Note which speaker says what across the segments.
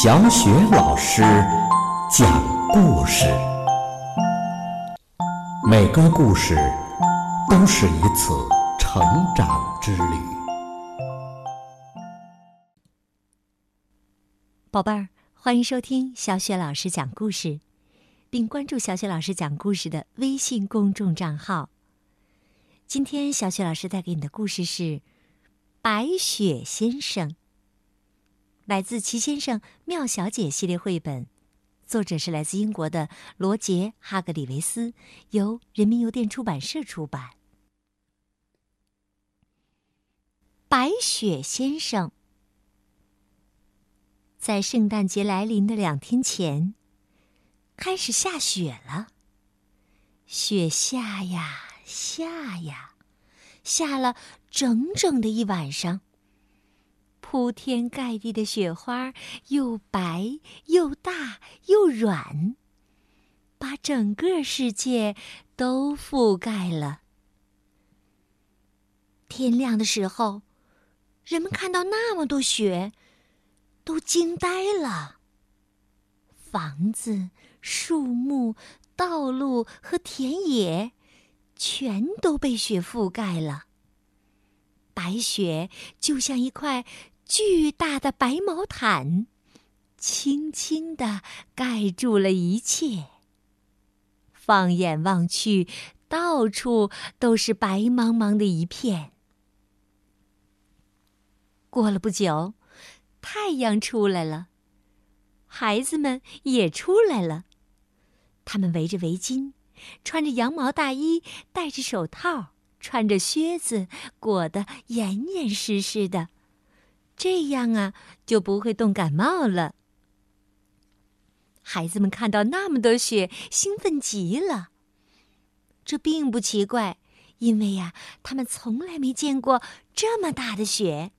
Speaker 1: 小雪老师讲故事，每个故事都是一次成长之旅。
Speaker 2: 宝贝儿，欢迎收听小雪老师讲故事，并关注小雪老师讲故事的微信公众账号。今天，小雪老师带给你的故事是《白雪先生》。来自《奇先生妙小姐》系列绘本，作者是来自英国的罗杰·哈格里维斯，由人民邮电出版社出版。白雪先生在圣诞节来临的两天前，开始下雪了。雪下呀下呀，下了整整的一晚上。铺天盖地的雪花，又白又大又软，把整个世界都覆盖了。天亮的时候，人们看到那么多雪，都惊呆了。房子、树木、道路和田野，全都被雪覆盖了。白雪就像一块。巨大的白毛毯，轻轻地盖住了一切。放眼望去，到处都是白茫茫的一片。过了不久，太阳出来了，孩子们也出来了。他们围着围巾，穿着羊毛大衣，戴着手套，穿着靴子，裹得严严实实的。这样啊，就不会冻感冒了。孩子们看到那么多雪，兴奋极了。这并不奇怪，因为呀，他们从来没见过这么大的雪。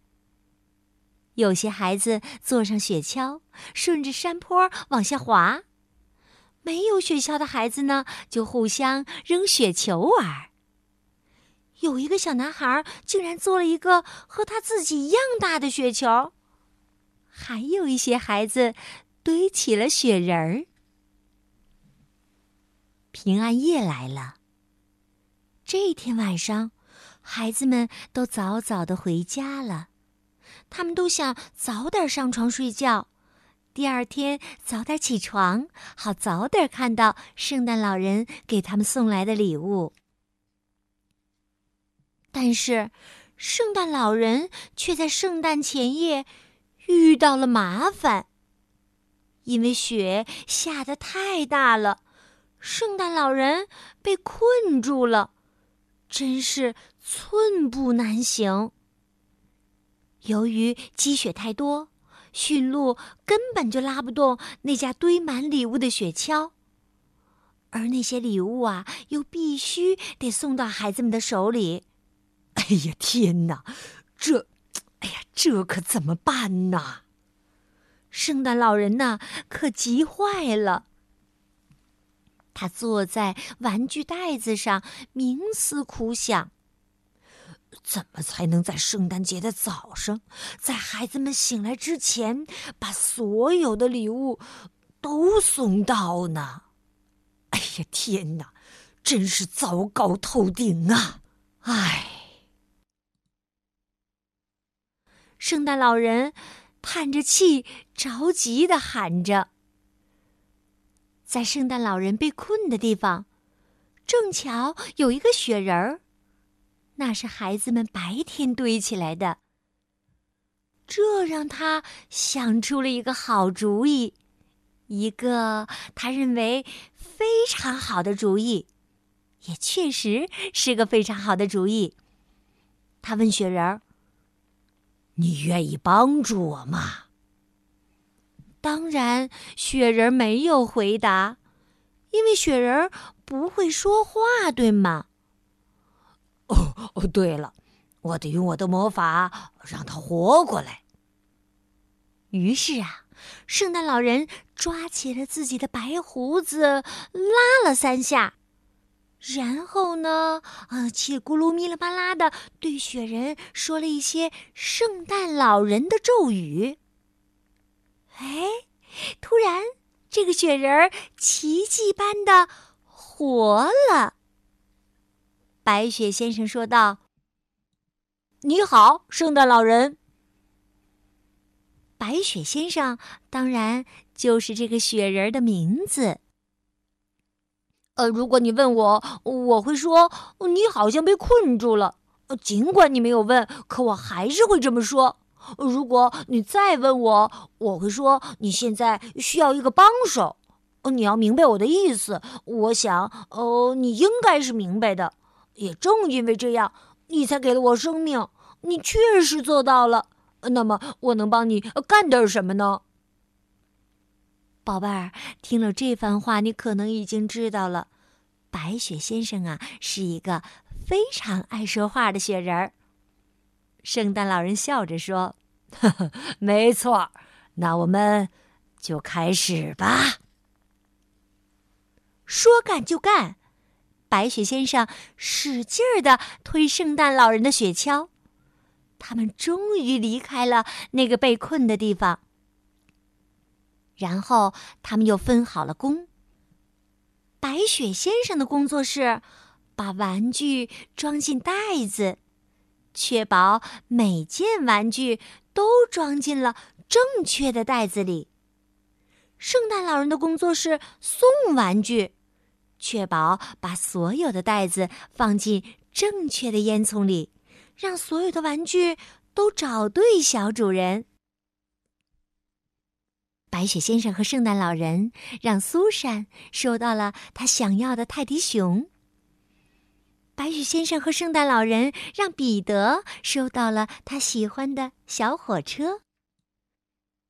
Speaker 2: 有些孩子坐上雪橇，顺着山坡往下滑；没有雪橇的孩子呢，就互相扔雪球玩。有一个小男孩竟然做了一个和他自己一样大的雪球，还有一些孩子堆起了雪人儿。平安夜来了。这一天晚上，孩子们都早早的回家了，他们都想早点上床睡觉，第二天早点起床，好早点看到圣诞老人给他们送来的礼物。但是，圣诞老人却在圣诞前夜遇到了麻烦。因为雪下的太大了，圣诞老人被困住了，真是寸步难行。由于积雪太多，驯鹿根本就拉不动那架堆满礼物的雪橇，而那些礼物啊，又必须得送到孩子们的手里。
Speaker 3: 哎呀天哪，这，哎呀，这可怎么办呢？
Speaker 2: 圣诞老人呐，可急坏了。他坐在玩具袋子上，冥思苦想：
Speaker 3: 怎么才能在圣诞节的早上，在孩子们醒来之前，把所有的礼物都送到呢？哎呀天哪，真是糟糕透顶啊！唉。
Speaker 2: 圣诞老人叹着气，着急的喊着：“在圣诞老人被困的地方，正巧有一个雪人儿，那是孩子们白天堆起来的。这让他想出了一个好主意，一个他认为非常好的主意，也确实是个非常好的主意。他问雪人儿。”
Speaker 3: 你愿意帮助我吗？
Speaker 2: 当然，雪人没有回答，因为雪人不会说话，对吗？
Speaker 3: 哦哦，对了，我得用我的魔法让他活过来。
Speaker 2: 于是啊，圣诞老人抓起了自己的白胡子，拉了三下。然后呢？啊，气咕噜、咪了吧啦的，对雪人说了一些圣诞老人的咒语。哎，突然，这个雪人奇迹般的活了。白雪先生说道：“
Speaker 3: 你好，圣诞老人。”
Speaker 2: 白雪先生当然就是这个雪人的名字。
Speaker 3: 呃，如果你问我，我会说你好像被困住了。尽管你没有问，可我还是会这么说。如果你再问我，我会说你现在需要一个帮手。你要明白我的意思。我想，哦，你应该是明白的。也正因为这样，你才给了我生命。你确实做到了。那么，我能帮你干点什么呢？
Speaker 2: 宝贝儿，听了这番话，你可能已经知道了，白雪先生啊是一个非常爱说话的雪人儿。圣诞老人笑着说：“
Speaker 3: 呵呵，没错，那我们就开始吧。”
Speaker 2: 说干就干，白雪先生使劲儿的推圣诞老人的雪橇，他们终于离开了那个被困的地方。然后他们又分好了工。白雪先生的工作是把玩具装进袋子，确保每件玩具都装进了正确的袋子里。圣诞老人的工作是送玩具，确保把所有的袋子放进正确的烟囱里，让所有的玩具都找对小主人。白雪先生和圣诞老人让苏珊收到了他想要的泰迪熊。白雪先生和圣诞老人让彼得收到了他喜欢的小火车。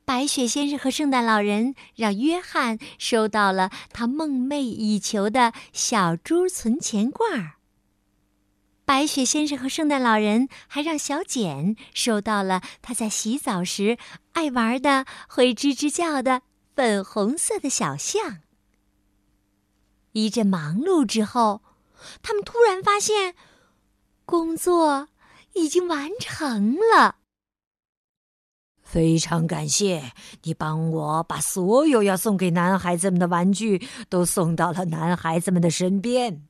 Speaker 2: 白雪先生和圣诞老人让约翰收到了他梦寐以求的小猪存钱罐。白雪先生和圣诞老人还让小简收到了他在洗澡时爱玩的、会吱吱叫的粉红色的小象。一阵忙碌之后，他们突然发现，工作已经完成了。
Speaker 3: 非常感谢你帮我把所有要送给男孩子们的玩具都送到了男孩子们的身边。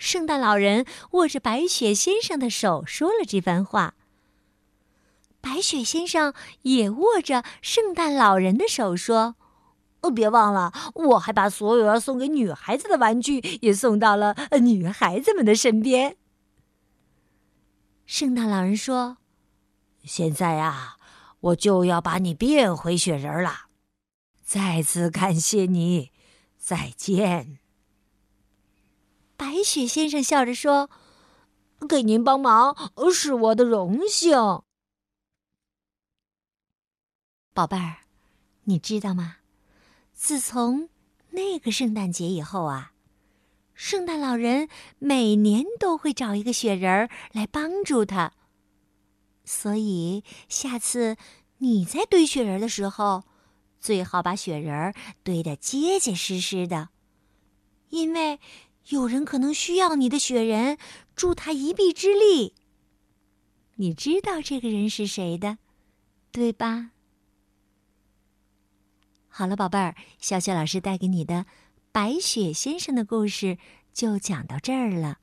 Speaker 2: 圣诞老人握着白雪先生的手说了这番话。白雪先生也握着圣诞老人的手说：“
Speaker 3: 哦，别忘了，我还把所有要送给女孩子的玩具也送到了女孩子们的身边。”
Speaker 2: 圣诞老人说：“
Speaker 3: 现在啊，我就要把你变回雪人了。再次感谢你，再见。”
Speaker 2: 白雪先生笑着说：“
Speaker 3: 给您帮忙是我的荣幸。”
Speaker 2: 宝贝儿，你知道吗？自从那个圣诞节以后啊，圣诞老人每年都会找一个雪人来帮助他。所以下次你在堆雪人的时候，最好把雪人堆得结结实实的，因为。有人可能需要你的雪人助他一臂之力。你知道这个人是谁的，对吧？好了，宝贝儿，小雪老师带给你的《白雪先生的故事》就讲到这儿了。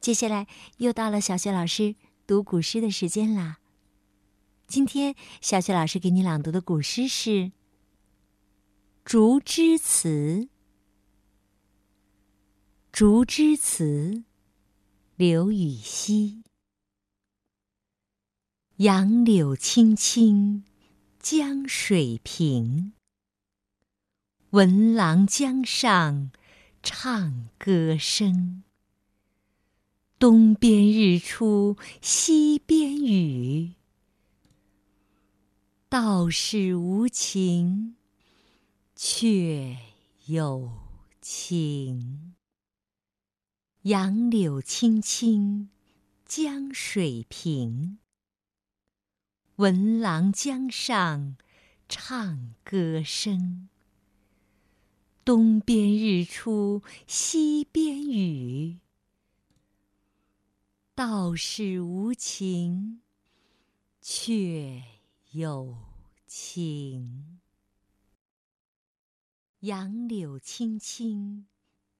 Speaker 2: 接下来又到了小雪老师读古诗的时间啦。今天小雪老师给你朗读的古诗是《竹枝词》。《竹枝词》刘禹锡。杨柳青青江水平，闻郎江上唱歌声。东边日出西边雨，道是无晴却有晴。杨柳青青江水平，闻郎江上唱歌声。东边日出西边雨，道是无晴却有晴。杨柳青青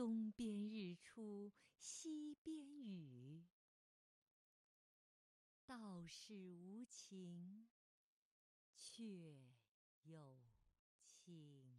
Speaker 2: 东边日出西边雨。道是无晴却。有晴。